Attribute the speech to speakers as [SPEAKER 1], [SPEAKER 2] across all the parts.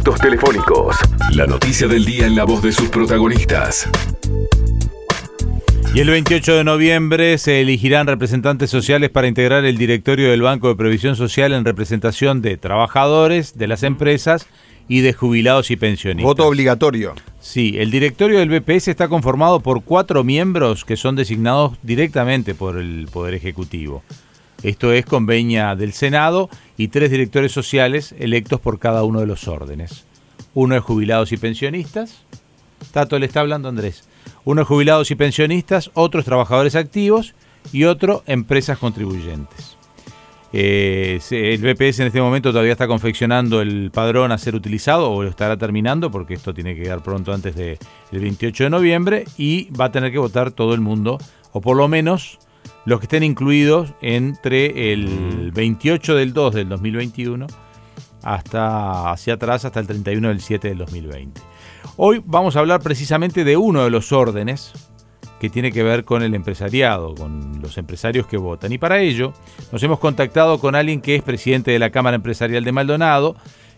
[SPEAKER 1] contactos telefónicos. La noticia del día en la voz de sus protagonistas.
[SPEAKER 2] Y el 28 de noviembre se elegirán representantes sociales para integrar el directorio del Banco de Previsión Social en representación de trabajadores, de las empresas y de jubilados y pensionistas.
[SPEAKER 3] Voto obligatorio.
[SPEAKER 2] Sí, el directorio del BPS está conformado por cuatro miembros que son designados directamente por el Poder Ejecutivo. Esto es conveña del Senado y tres directores sociales electos por cada uno de los órdenes. Uno es jubilados y pensionistas. Tato le está hablando Andrés. Uno es jubilados y pensionistas, otro es trabajadores activos y otro empresas contribuyentes. Eh, el BPS en este momento todavía está confeccionando el padrón a ser utilizado o lo estará terminando porque esto tiene que quedar pronto antes del 28 de noviembre y va a tener que votar todo el mundo o por lo menos los que estén incluidos entre el 28 del 2 del 2021 hasta hacia atrás hasta el 31 del 7 del 2020. Hoy vamos a hablar precisamente de uno de los órdenes que tiene que ver con el empresariado, con los empresarios que votan. Y para ello nos hemos contactado con alguien que es presidente de la Cámara Empresarial de Maldonado,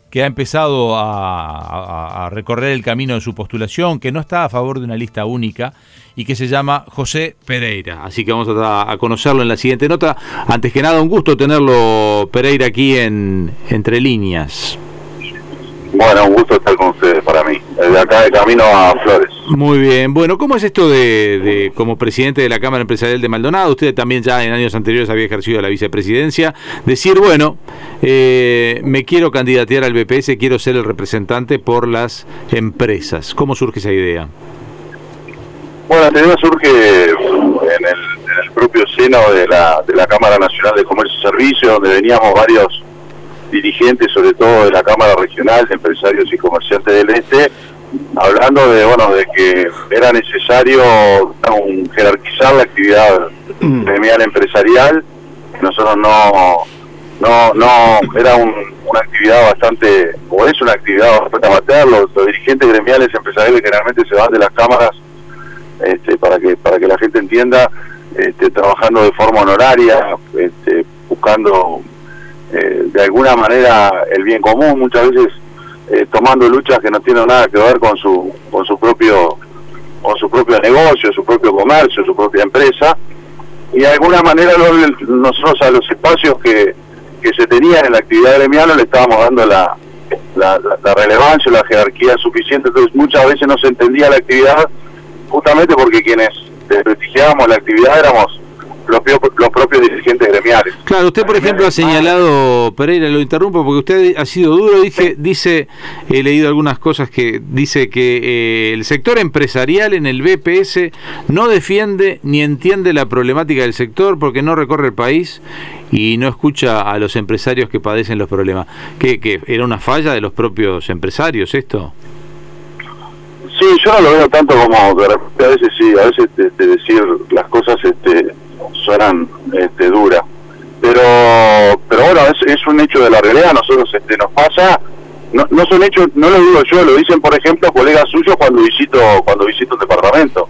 [SPEAKER 2] que ha empezado a, recorrer el camino de su postulación, que no está a favor de una lista única y que se llama José Pereira. Así que vamos a, a conocerlo en la siguiente nota. Antes que nada, un gusto tenerlo, Pereira, aquí en Entre Líneas.
[SPEAKER 4] Bueno, un gusto estar con ustedes para mí, de acá de camino a Flores.
[SPEAKER 2] Muy bien, bueno, ¿cómo es esto de, como presidente de la Cámara Empresarial de Maldonado? Usted también ya en años anteriores había ejercido la vicepresidencia, decir, bueno, eh, me quiero candidatear al BPS, quiero ser el representante por las empresas. ¿Cómo surge esa idea?
[SPEAKER 4] Bueno, la idea surge en el, propio seno de la, de la Cámara Nacional de Comercio y Servicios, donde veníamos varios dirigentes, sobre todo de la Cámara Regional de Empresarios y Comerciantes del Este, hablando de bueno de que era necesario jerarquizar la actividad mm. gremial empresarial. Nosotros no no no era una actividad bastante o es una actividad bastante amateur. Los, dirigentes gremiales empresariales generalmente se van de las cámaras este, para que para que la gente entienda este, trabajando de forma honoraria, este, buscando eh, de alguna manera el bien común, muchas veces eh, tomando luchas que no tienen nada que ver con su con su propio con su propio negocio, su propio comercio, su propia empresa. Y de alguna manera nosotros a los espacios que, que se tenían en la actividad gremial le estábamos dando la, la, la, relevancia, la jerarquía suficiente, entonces muchas veces no se entendía la actividad justamente porque quienes desprestigiábamos la actividad éramos los, los propios dirigentes gremiales.
[SPEAKER 2] Claro, usted por ejemplo ha señalado, Pereira, lo interrumpo porque usted ha sido duro, dije, dice, he leído algunas cosas que dice que eh, el sector empresarial en el BPS no defiende ni entiende la problemática del sector porque no recorre el país y no escucha a los empresarios que padecen los problemas. ¿Que, que era una falla de los propios empresarios esto?
[SPEAKER 4] Sí, yo no lo veo tanto como a veces sí, a veces de, decir las cosas este, suenan este, duras. Pero, pero bueno, es, es un hecho de la realidad. Nosotros este, nos pasa, no, no son hechos, no lo digo yo, lo dicen por ejemplo colegas suyos cuando visito cuando visito un departamento.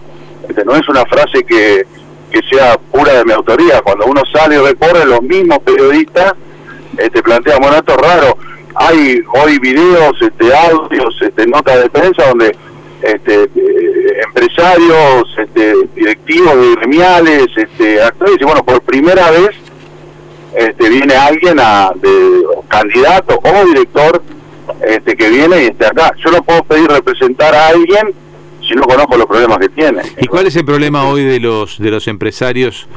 [SPEAKER 4] Este, no es una frase que, que sea pura de mi autoría. Cuando uno sale y recorre, los mismos periodistas este, plantean, bueno, esto es raro. Hay hoy videos, este, audios, este, notas de prensa donde este, eh, empresarios, este, directivos de gremiales, este, actores, y bueno, por primera vez este, viene alguien a, de candidato o director este, que viene y esté acá. Yo no puedo pedir representar a alguien si no conozco los problemas que tiene.
[SPEAKER 2] ¿Y cuál es el problema hoy de los de los empresarios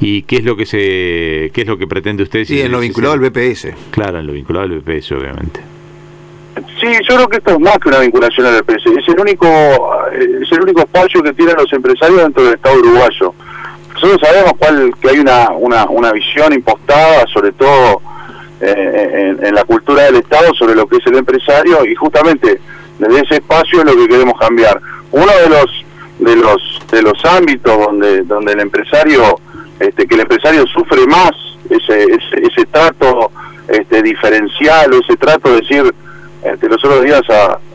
[SPEAKER 2] y qué es lo que se qué es lo que pretende usted?
[SPEAKER 3] Sí, en lo vinculado al BPS.
[SPEAKER 2] Claro, en lo vinculado al BPS, obviamente.
[SPEAKER 4] Sí, yo creo que esto es más que una vinculación al EPS. Es el único, es el único espacio que tienen los empresarios dentro del Estado uruguayo. Nosotros sabemos cuál, que hay una, una, una visión impostada, sobre todo eh, en, la cultura del Estado, sobre lo que es el empresario y justamente desde ese espacio es lo que queremos cambiar. Uno de los de los de los ámbitos donde donde el empresario este, que el empresario sufre más ese ese, ese trato este, diferencial o ese trato de decir este, los otros días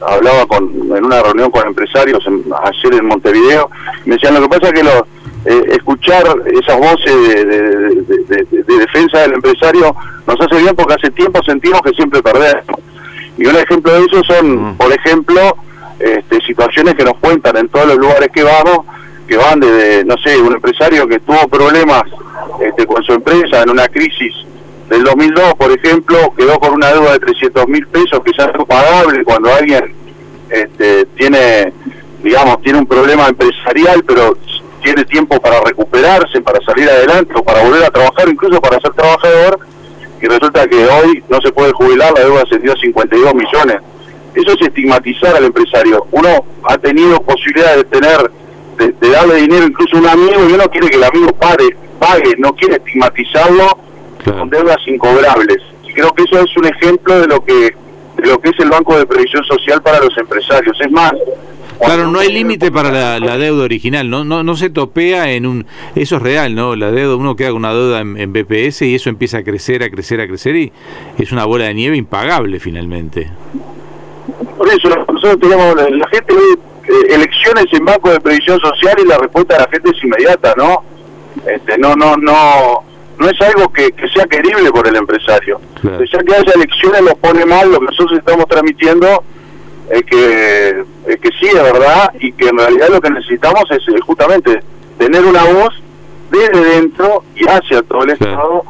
[SPEAKER 4] hablaba con, en una reunión con empresarios ayer en Montevideo, me decían lo que pasa es que lo, eh, escuchar esas voces de, defensa del empresario nos hace bien porque hace tiempo sentimos que siempre perdemos. Y un ejemplo de eso son, por ejemplo, este, situaciones que nos cuentan en todos los lugares que vamos, que van desde, no sé, un empresario que tuvo problemas este, con su empresa en una crisis del 2002, por ejemplo, quedó con una deuda de 300 mil pesos que ya es pagable cuando alguien este, tiene, digamos, tiene un problema empresarial, pero tiene tiempo para recuperarse, para salir adelante o para volver a trabajar, incluso para ser trabajador, y resulta que hoy no se puede jubilar, la deuda ascendió a 52 millones. Eso es estigmatizar al empresario. Uno ha tenido posibilidad de tener, de, darle dinero incluso a un amigo y uno quiere que el amigo pare, pague, no quiere estigmatizarlo con deudas incobrables. Y creo que eso es un ejemplo de lo que de lo que es el Banco de Previsión Social para los empresarios. Es más,
[SPEAKER 2] Claro, no hay límite para la, deuda original, ¿no? No, no se topea en un... Eso es real, ¿no? La deuda, uno queda con una deuda en, BPS y eso empieza a crecer, a crecer, a crecer y es una bola de nieve impagable finalmente.
[SPEAKER 4] Por eso nosotros tenemos, la gente ve eh, elecciones en Banco de Previsión Social y la respuesta de la gente es inmediata, ¿no? Este, no, no, no no es algo que, sea querible por el empresario. Ya que haya elecciones lo pone mal, lo que nosotros estamos transmitiendo es que, es que sí, es verdad, y que en realidad lo que necesitamos es, justamente tener una voz desde dentro y hacia todo el Estado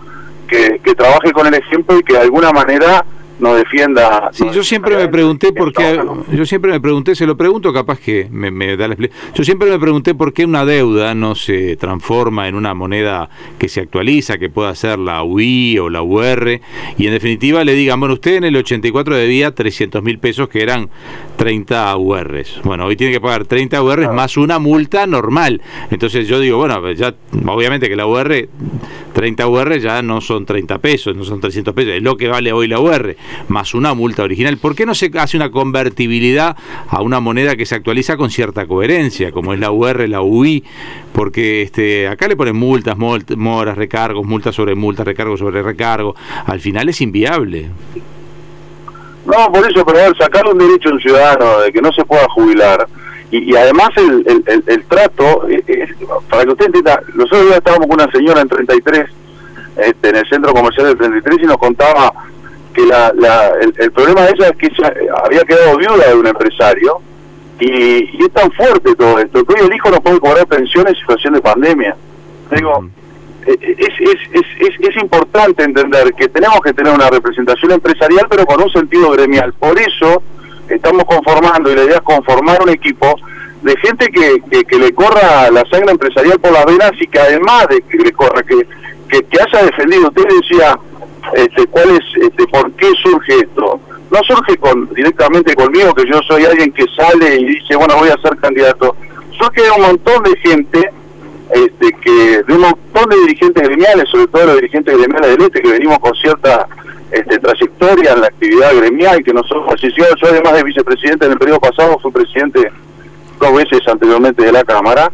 [SPEAKER 4] que, que trabaje con el ejemplo y que de alguna manera no defienda.
[SPEAKER 2] Sí, yo siempre me pregunté por qué, yo siempre me pregunté, se lo pregunto, capaz que me, da la explicación. Yo siempre me pregunté por qué una deuda no se transforma en una moneda que se actualiza, que pueda ser la UI o la UR, y en definitiva le digan, bueno, usted en el 84 debía 300 mil pesos que eran 30 URs. Bueno, hoy tiene que pagar 30 URs más una multa normal. Entonces yo digo, bueno, ya obviamente que la UR, 30 UR ya no son 30 pesos, no son 300 pesos, es lo que vale hoy la UR más una multa original. ¿Por qué no se hace una convertibilidad a una moneda que se actualiza con cierta coherencia, como es la UR, la UI? Porque este, acá le ponen multas, moras, recargos, multas sobre multas, recargos sobre recargo. Al final es inviable.
[SPEAKER 4] No, por eso, pero sacar un derecho a un ciudadano de que no se pueda jubilar. Y, además el, el, trato, eh, eh, para que usted entienda, nosotros ya estábamos con una señora en 33, este, en el centro comercial del 33, y nos contaba que la, la, el, problema de ella es que ella había quedado viuda de un empresario y, es tan fuerte todo esto que hoy el hijo no puede cobrar pensión en situación de pandemia. Digo, eh, eh, es, es, es, es, importante entender que tenemos que tener una representación empresarial pero con un sentido gremial. Por eso estamos conformando y la idea es conformar un equipo de gente que, que, le corra la sangre empresarial por las venas y que además de que le corra, que, que, haya defendido, usted decía, este, cuál es, este, por qué surge esto. No surge con directamente conmigo, que yo soy alguien que sale y dice, bueno, voy a ser candidato. Surge un montón de gente, este, que de un montón de dirigentes gremiales, sobre todo los dirigentes gremiales del este, que venimos con cierta este, trayectoria en la actividad gremial, que nosotros, yo, yo además de vicepresidente en el periodo pasado, fui presidente dos veces anteriormente de la Cámara,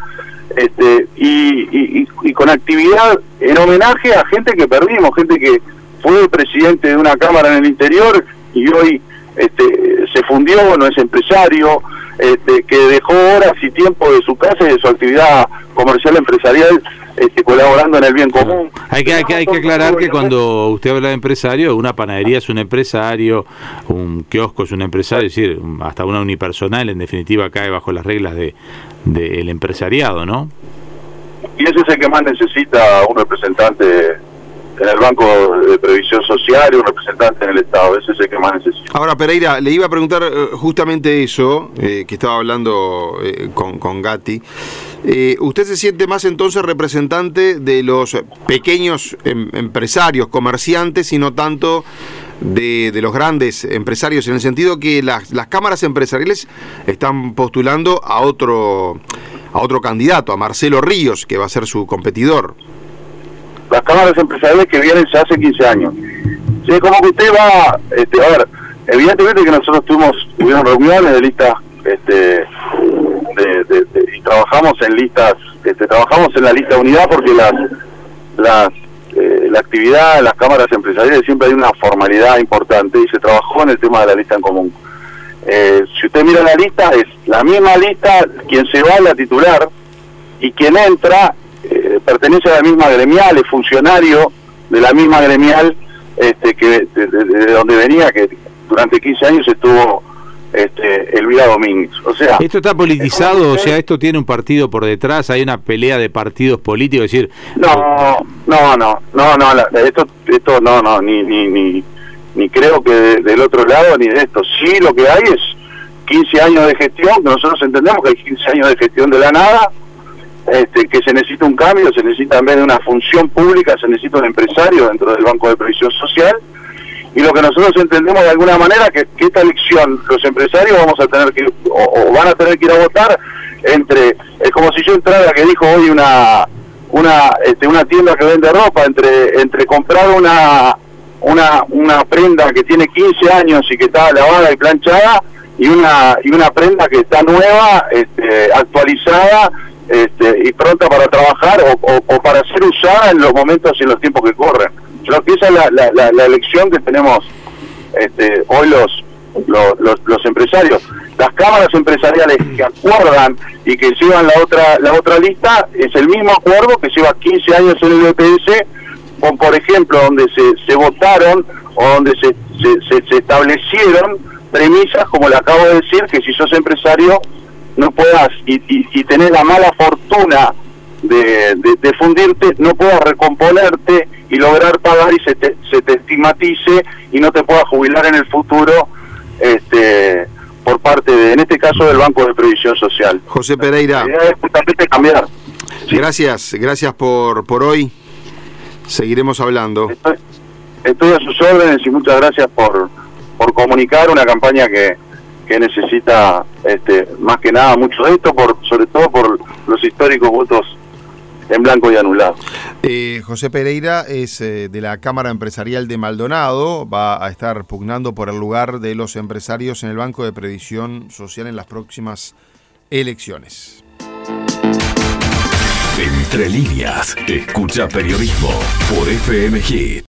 [SPEAKER 4] este, y, y, con actividad en homenaje a gente que perdimos, gente que fue presidente de una cámara en el interior y hoy este, se fundió, no es empresario, este, que dejó horas y tiempo de su casa y de su actividad comercial empresarial este, colaborando en el bien común.
[SPEAKER 2] Hay que, hay que, hay que aclarar que cuando usted habla de empresario, una panadería es un empresario, un kiosco es un empresario, es decir, hasta una unipersonal en definitiva cae bajo las reglas del de, empresariado, ¿no?
[SPEAKER 4] Y ese es el que más necesita un representante en el Banco de Previsión Social y un representante en el Estado. Ese es el que más necesita.
[SPEAKER 3] Ahora, Pereira, le iba a preguntar eh, justamente eso, eh, que estaba hablando eh, con, con Gatti. ¿Usted se siente más entonces representante de los pequeños em, empresarios, comerciantes, y no tanto de, de, los grandes empresarios, en el sentido que las, las cámaras empresariales están postulando a otro, a otro candidato, a Marcelo Ríos, que va a ser su competidor?
[SPEAKER 4] Las cámaras empresariales que vienen ya hace 15 años. Sí, como que usted va, este, a ver, evidentemente que nosotros tuvimos, tuvimos reuniones de listas, este, y trabajamos en listas, este, trabajamos en la lista unidad porque las, las, eh, la actividad en las cámaras empresariales siempre hay una formalidad importante y se trabajó en el tema de la lista en común. Eh, si usted mira la lista, es la misma lista, quien se va a la titular y quien entra eh, pertenece a la misma gremial, es funcionario de la misma gremial este, que de, donde venía, que, durante 15 años estuvo este, Elvira Domínguez. O sea,
[SPEAKER 2] esto está politizado, o sea, esto tiene un partido por detrás, hay una pelea de partidos políticos, es decir,
[SPEAKER 4] no, no, no, no, no, esto, esto no, no, ni, ni, ni, ni creo que del otro lado ni de esto. Sí, lo que hay es 15 años de gestión, que nosotros entendemos que hay 15 años de gestión de la nada, este, que se necesita un cambio, se necesita de una función pública, se necesita un empresario dentro del Banco de Previsión Social. Y lo que nosotros entendemos de alguna manera que, que esta elección los empresarios vamos a tener que o, van a tener que ir a votar entre es como si yo entrara que dijo hoy una una este, una tienda que vende ropa entre entre comprar una una una prenda que tiene 15 años y que está lavada y planchada y una y una prenda que está nueva este, actualizada este, y pronta para trabajar o, o para ser usada en los momentos y en los tiempos que corren yo creo esa es la, elección que tenemos este, hoy los, los, los, empresarios. Las cámaras empresariales que acuerdan y que llevan la otra la otra lista es el mismo acuerdo que lleva 15 años en el BPS, con por ejemplo donde se, se votaron o donde se, se, establecieron premisas como le acabo de decir, que si sos empresario no puedas y, y, y tenés la mala fortuna de, de, fundirte, no puedas recomponerte y lograr pagar y se te, se te estigmatice y no te puedas jubilar en el futuro este por parte de, en este caso, del Banco de Previsión Social.
[SPEAKER 3] José Pereira.
[SPEAKER 4] La idea es justamente cambiar.
[SPEAKER 3] Gracias, gracias por, por hoy. Seguiremos hablando.
[SPEAKER 4] Estoy, estoy, a sus órdenes y muchas gracias por, por comunicar una campaña que, que necesita este, más que nada mucho de esto, por, sobre todo por los históricos votos en blanco y anulado.
[SPEAKER 3] Eh, José Pereira es eh, de la Cámara Empresarial de Maldonado, va a estar pugnando por el lugar de los empresarios en el Banco de Previsión Social en las próximas elecciones.
[SPEAKER 1] Entre líneas, escucha periodismo por FMG.